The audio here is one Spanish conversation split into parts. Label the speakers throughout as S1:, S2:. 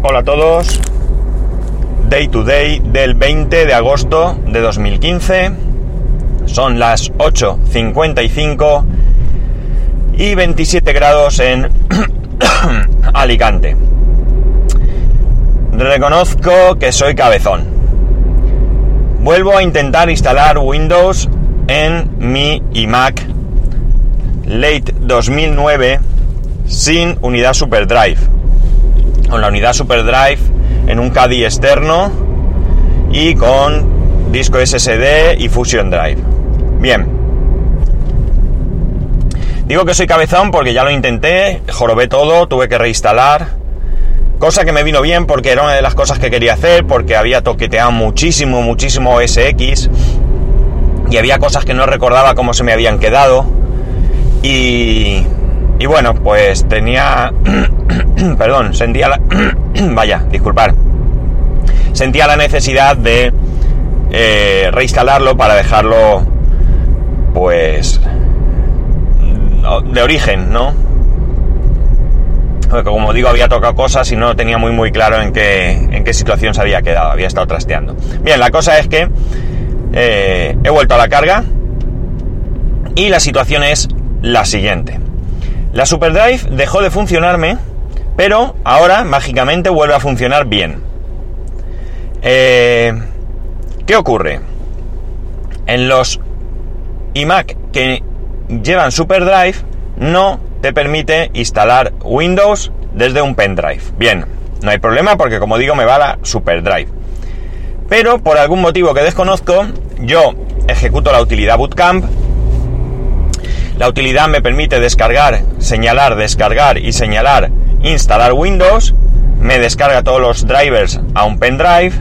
S1: Hola a todos. Day to day del 20 de agosto de 2015. Son las 8.55 y 27 grados en Alicante. Reconozco que soy cabezón. Vuelvo a intentar instalar Windows en mi iMac late 2009 sin unidad SuperDrive. Con la unidad SuperDrive en un CADI externo y con disco SSD y Fusion Drive. Bien. Digo que soy cabezón porque ya lo intenté, jorobé todo, tuve que reinstalar. Cosa que me vino bien porque era una de las cosas que quería hacer, porque había toqueteado muchísimo, muchísimo SX. Y había cosas que no recordaba cómo se me habían quedado. Y, y bueno, pues tenía... perdón, sentía la... vaya, disculpar. Sentía la necesidad de eh, reinstalarlo para dejarlo, pues, de origen, ¿no? Porque como digo, había tocado cosas y no tenía muy muy claro en qué, en qué situación se había quedado, había estado trasteando. Bien, la cosa es que eh, he vuelto a la carga y la situación es la siguiente. La SuperDrive dejó de funcionarme, pero ahora mágicamente vuelve a funcionar bien. Eh, ¿Qué ocurre? En los iMac que llevan SuperDrive no te permite instalar Windows desde un pendrive. Bien, no hay problema porque como digo me va la SuperDrive. Pero por algún motivo que desconozco, yo ejecuto la utilidad Bootcamp la utilidad me permite descargar, señalar, descargar y señalar, instalar Windows. Me descarga todos los drivers a un pendrive.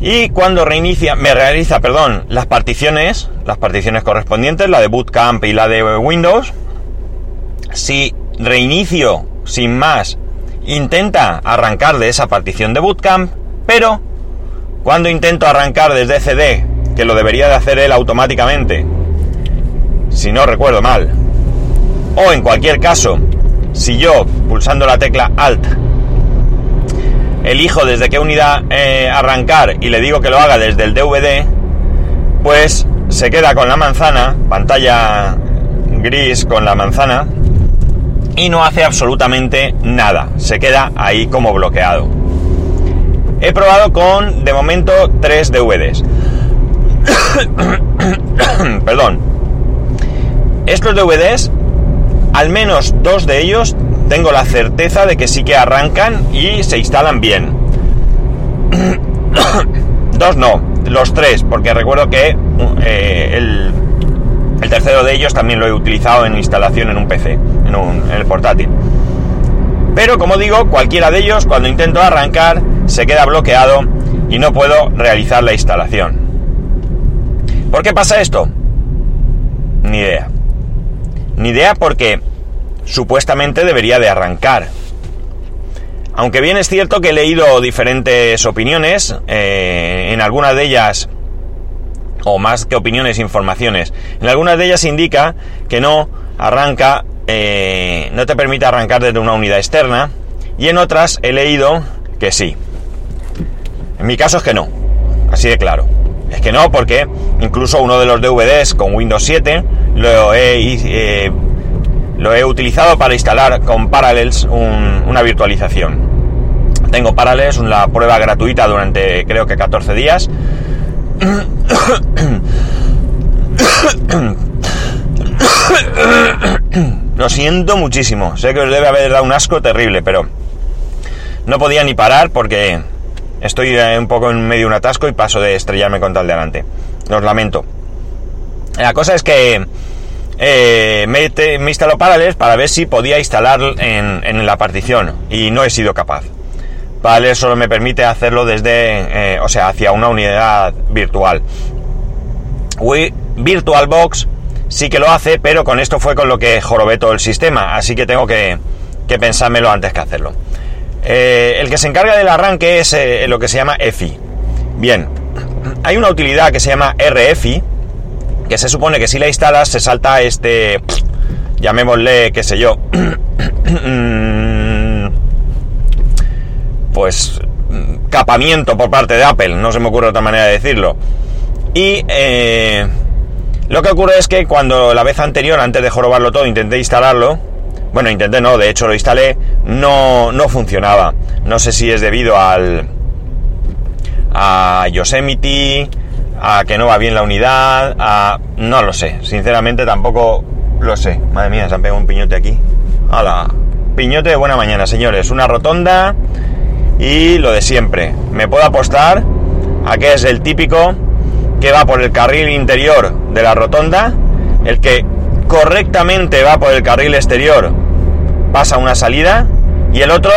S1: Y cuando reinicia, me realiza, perdón, las particiones, las particiones correspondientes, la de Bootcamp y la de Windows. Si reinicio sin más, intenta arrancar de esa partición de Bootcamp, pero cuando intento arrancar desde CD, que lo debería de hacer él automáticamente, si no recuerdo mal. O en cualquier caso, si yo, pulsando la tecla Alt, elijo desde qué unidad eh, arrancar y le digo que lo haga desde el DVD, pues se queda con la manzana, pantalla gris con la manzana, y no hace absolutamente nada. Se queda ahí como bloqueado. He probado con, de momento, tres DVDs. Perdón. Estos DVDs, al menos dos de ellos, tengo la certeza de que sí que arrancan y se instalan bien. dos no, los tres, porque recuerdo que eh, el, tercero de ellos también lo he utilizado en instalación en un PC, en, un, en el portátil. Pero como digo, cualquiera de ellos, cuando intento arrancar, se queda bloqueado y no puedo realizar la instalación. ¿Por qué pasa esto? Ni idea. Ni idea porque supuestamente debería de arrancar. Aunque bien es cierto que he leído diferentes opiniones, eh, en algunas de ellas, o más que opiniones, informaciones, en algunas de ellas indica que no arranca, eh, no te permite arrancar desde una unidad externa, y en otras he leído que sí. En mi caso es que no, así de claro. Es que no, porque incluso uno de los DVDs con Windows 7 lo he, eh, lo he utilizado para instalar con Parallels una virtualización. Tengo Parallels, una prueba gratuita durante creo que 14 días. Lo siento muchísimo. Sé que os debe haber dado un asco terrible, pero no podía ni parar porque estoy un poco en medio de un atasco y paso de estrellarme contra el delante. Los lamento. La cosa es que eh, me, instaló Parallels para ver si podía instalar en, la partición y no he sido capaz. Parallels solo me permite hacerlo desde, eh, o sea, hacia una unidad virtual. VirtualBox sí que lo hace, pero con esto fue con lo que jorobé todo el sistema, así que tengo que, que pensármelo antes que hacerlo. Eh, el que se encarga del arranque es lo que se llama EFI. Bien, hay una utilidad que se llama RFI, que se supone que si la instalas se salta este, llamémosle, qué sé yo, solapamiento por parte de Apple, no se me ocurre otra manera de decirlo. Y eh, lo que ocurre es que cuando la vez anterior, antes de jorobarlo todo, intenté instalarlo, bueno, intenté no, de hecho lo instalé, no, no funcionaba. No sé si es debido al a Yosemite, a que no va bien la unidad, a... no lo sé, sinceramente tampoco lo sé. Madre mía, se han pegado un piñote aquí. ¡Hala! Piñote de buena mañana, señores. Una rotonda y lo de siempre. Me puedo apostar a que es el típico que va por el carril interior de la rotonda, el que correctamente va por el carril exterior, pasa una salida y el otro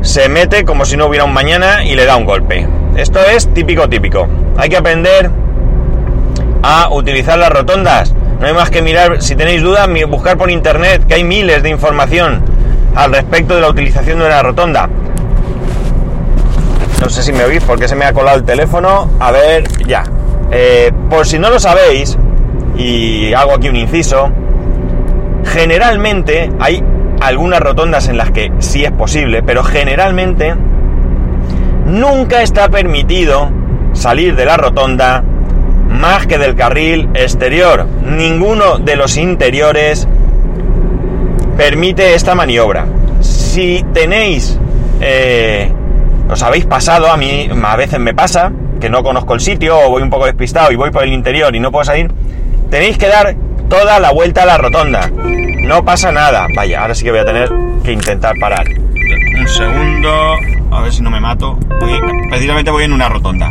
S1: se mete como si no hubiera un mañana y le da un golpe. Esto es típico típico. Hay que aprender a utilizar las rotondas. No hay más que mirar, si tenéis dudas, buscar por internet, que hay miles de información al respecto de la utilización de una rotonda. No sé si me oís porque se me ha colado el teléfono. A ver, ya. Eh, por si no lo sabéis, y hago aquí un inciso, generalmente hay algunas rotondas en las que sí es posible, pero generalmente nunca está permitido salir de la rotonda más que del carril exterior. Ninguno de los interiores permite esta maniobra. Si tenéis, eh, os habéis pasado, a mí a veces me pasa, que no conozco el sitio o voy un poco despistado y voy por el interior y no puedo salir, tenéis que dar toda la vuelta a la rotonda. No pasa nada. Vaya, ahora sí que voy a tener que intentar parar. Un segundo, a ver si no me mato. precisamente voy en una rotonda.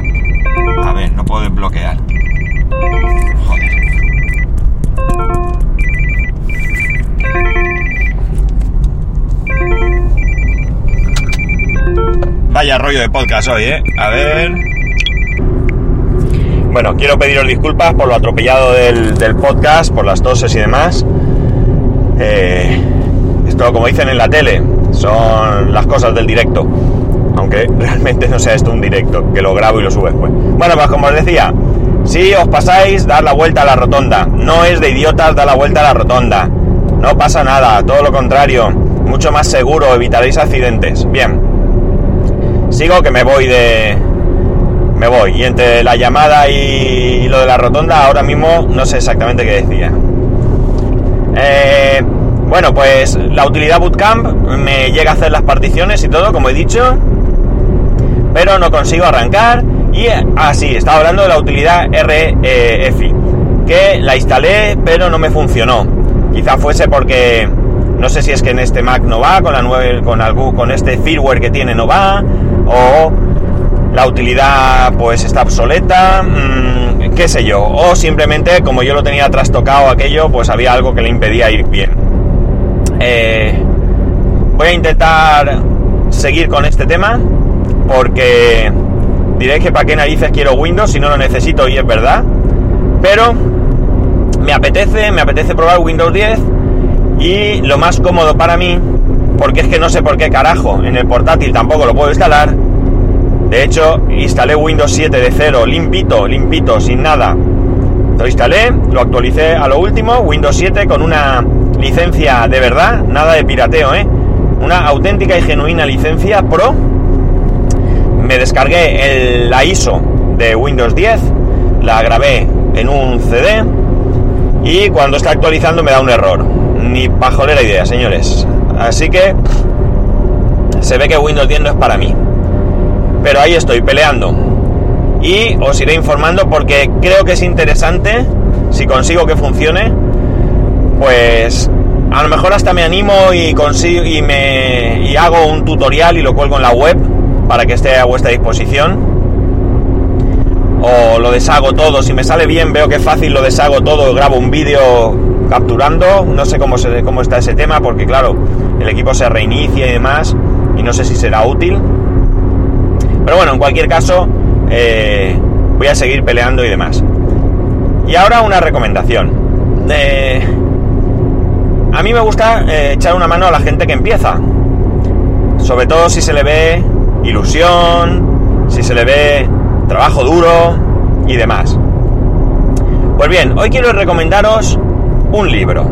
S1: A ver, no puedo desbloquear. Joder. Vaya rollo de podcast hoy, ¿eh? A ver. Bueno, quiero pediros disculpas por lo atropellado del, podcast, por las toses y demás. Eh, esto, como dicen en la tele, son las cosas del directo. Aunque realmente no sea esto un directo, que lo grabo y lo subo después. Bueno, pues como os decía, si os pasáis, dar la vuelta a la rotonda. No es de idiotas dar la vuelta a la rotonda. No pasa nada, todo lo contrario. Mucho más seguro, evitaréis accidentes. Bien. Sigo que me voy de... Me voy. Y entre la llamada y, lo de la rotonda, ahora mismo no sé exactamente qué decía. Eh, bueno, pues la utilidad Bootcamp me llega a hacer las particiones y todo, como he dicho, pero no consigo arrancar. Y así, ah, estaba hablando de la utilidad REFI, que la instalé, pero no me funcionó. Quizá fuese porque no sé si es que en este Mac no va, con la nueva, con algún, con este firmware que tiene no va, o la utilidad pues está obsoleta, mmm, qué sé yo, o simplemente como yo lo tenía trastocado aquello, pues había algo que le impedía ir bien. Eh, voy a intentar seguir con este tema porque diréis que para qué narices quiero Windows si no lo necesito y es verdad. Pero me apetece, me apetece probar Windows 10 y lo más cómodo para mí, porque es que no sé por qué carajo, en el portátil tampoco lo puedo instalar. De hecho, instalé Windows 7 de cero, limpito, limpito, sin nada. Lo instalé, lo actualicé a lo último, Windows 7 con una licencia de verdad, nada de pirateo, ¿eh? Una auténtica y genuina licencia Pro. Me descargué la ISO de Windows 10, la grabé en un CD y cuando está actualizando me da un error. Ni bajo la idea, señores. Así que se ve que Windows 10 no es para mí. Pero ahí estoy peleando. Y os iré informando porque creo que es interesante si consigo que funcione pues a lo mejor hasta me animo y consigo y me y hago un tutorial y lo cuelgo en la web para que esté a vuestra disposición. O lo deshago todo. Si me sale bien veo que es fácil lo deshago todo grabo un vídeo capturando. No sé cómo se, cómo está ese tema porque claro el equipo se reinicia y demás y no sé si será útil. Pero bueno en cualquier caso eh, voy a seguir peleando y demás. Y ahora una recomendación. Eh, a mí me gusta eh, echar una mano a la gente que empieza. Sobre todo si se le ve ilusión, si se le ve trabajo duro y demás. Pues bien, hoy quiero recomendaros un libro.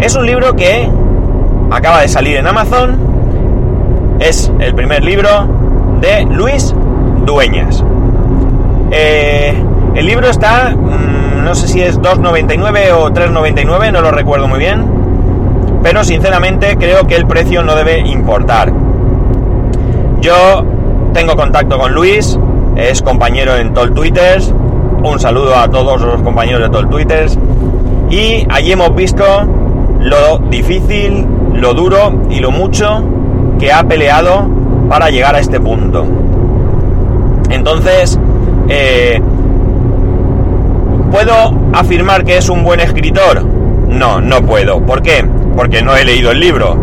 S1: Es un libro que acaba de salir en Amazon. Es el primer libro de Luis Dueñas. Eh, el libro está, mm, no sé si es 2,99 o 3,99, no lo recuerdo muy bien, pero sinceramente creo que el precio no debe importar. Yo tengo contacto con Luis, es compañero en Tol Twitters, un saludo a todos los compañeros de Tol Twitters, y allí hemos visto lo difícil, lo duro y lo mucho que ha peleado para llegar a este punto. Entonces, eh, ¿puedo afirmar que es un buen escritor? No, no puedo. ¿Por qué? Porque no he leído el libro.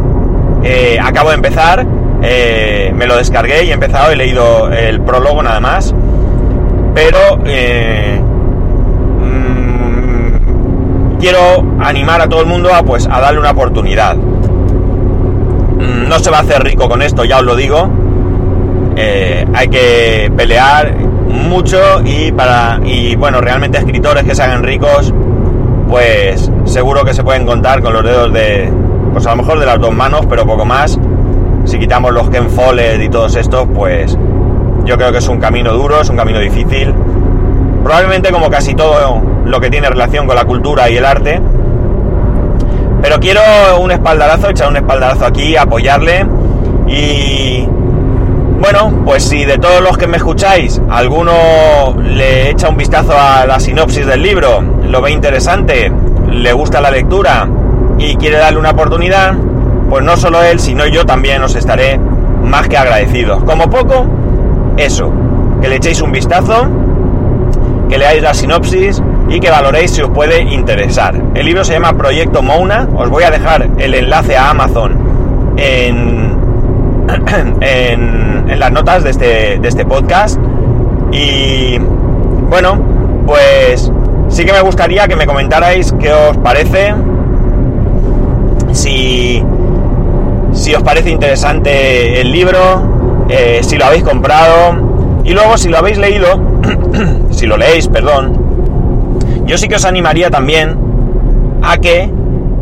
S1: Eh, acabo de empezar, eh, me lo descargué y he empezado, he leído el prólogo nada más. Pero mm, quiero animar a todo el mundo a, pues, a darle una oportunidad. Mm, no se va a hacer rico con esto, ya os lo digo. hay que pelear mucho y para y bueno realmente escritores que se hagan ricos pues seguro que se pueden contar con los dedos de pues a lo mejor de las dos manos pero poco más si quitamos los Ken Follett y todos estos pues yo creo que es un camino duro es un camino difícil. Probablemente como casi todo lo que tiene relación con la cultura y el arte. Pero quiero un espaldarazo echar un espaldarazo aquí apoyarle. Y bueno, pues si de todos los que me escucháis, alguno le echa un vistazo a la sinopsis del libro, lo ve interesante, le gusta la lectura y quiere darle una oportunidad, pues no solo él, sino yo también os estaré más que agradecidos. Como poco, eso, que le echéis un vistazo, que leáis la sinopsis y que valoréis si os puede interesar. El libro se llama Proyecto Mouna, os voy a dejar el enlace a Amazon en en, las notas de este, de este podcast. Y bueno, pues sí que me gustaría que me comentarais qué os parece. Si, si os parece interesante el libro, eh, si lo habéis comprado. Y luego si lo habéis leído, si lo leéis, perdón, yo sí que os animaría también a que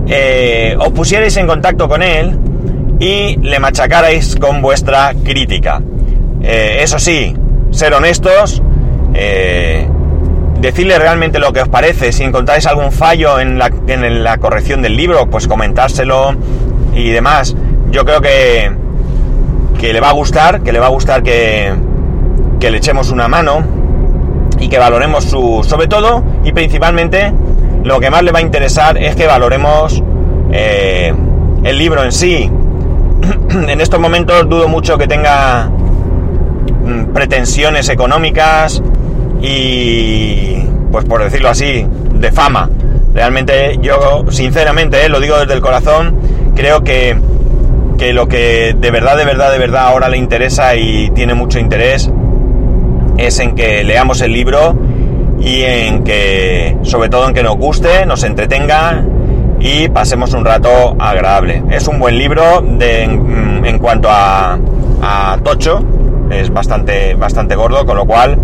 S1: eh, os pusierais en contacto con él y le machacarais con vuestra crítica. Eh, eso sí, ser honestos, decirle realmente lo que os parece, si encontráis algún fallo en la corrección del libro, pues comentárselo y demás. Yo creo que, que le va a gustar, que le va a gustar que, que le echemos una mano y que valoremos su... Sobre todo y principalmente lo que más le va a interesar es que valoremos eh, el libro en sí, en estos momentos dudo mucho que tenga mm, pretensiones económicas y, pues por decirlo así, de fama. Realmente yo, sinceramente, eh, lo digo desde el corazón, creo que, que lo que de verdad, de verdad, de verdad ahora le interesa y tiene mucho interés es en que leamos el libro y en que, sobre todo en que nos guste, nos entretenga y pasemos un rato agradable. Es un buen libro mm, en, cuanto a, tocho, es bastante, bastante gordo, con lo cual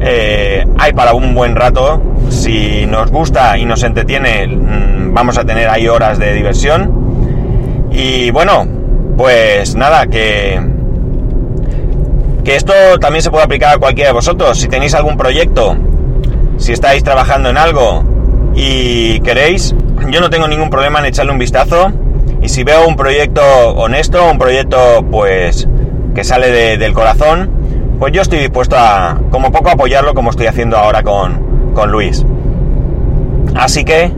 S1: eh, hay para un buen rato. Si nos gusta y nos entretiene, mm, vamos a tener ahí horas de diversión. Y bueno, pues nada, que, que esto también se puede aplicar a cualquiera de vosotros. Si tenéis algún proyecto, si estáis trabajando en algo y queréis, yo no tengo ningún problema en echarle un vistazo. Y si veo un proyecto honesto, un proyecto pues que sale del corazón, pues yo estoy dispuesto a, como poco, apoyarlo como estoy haciendo ahora con, con Luis. Así que,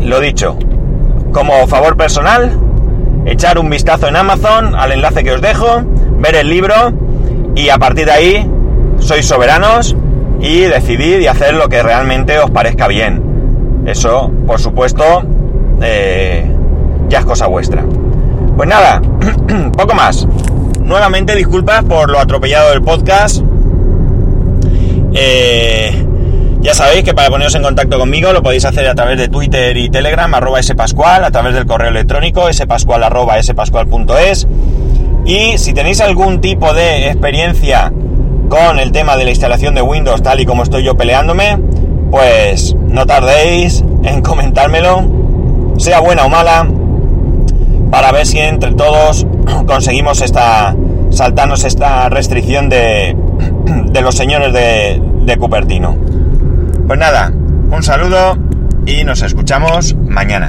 S1: lo dicho, como favor personal, echar un vistazo en Amazon al enlace que os dejo, ver el libro y a partir de ahí sois soberanos y decidir y hacer lo que realmente os parezca bien. Eso, por supuesto, eh, ya es cosa vuestra. Pues nada, poco más. Nuevamente disculpas por lo atropellado del podcast. Eh, ya sabéis que para poneros en contacto conmigo lo podéis hacer a través de Twitter y Telegram, arroba spascual, a través del correo electrónico spascual arroba. Y si tenéis algún tipo de experiencia con el tema de la instalación de Windows tal y como estoy yo peleándome, pues no tardéis en comentármelo, sea buena o mala, para ver si entre todos conseguimos esta, saltarnos esta restricción de, de los señores de, de Cupertino. Pues nada, un saludo y nos escuchamos mañana.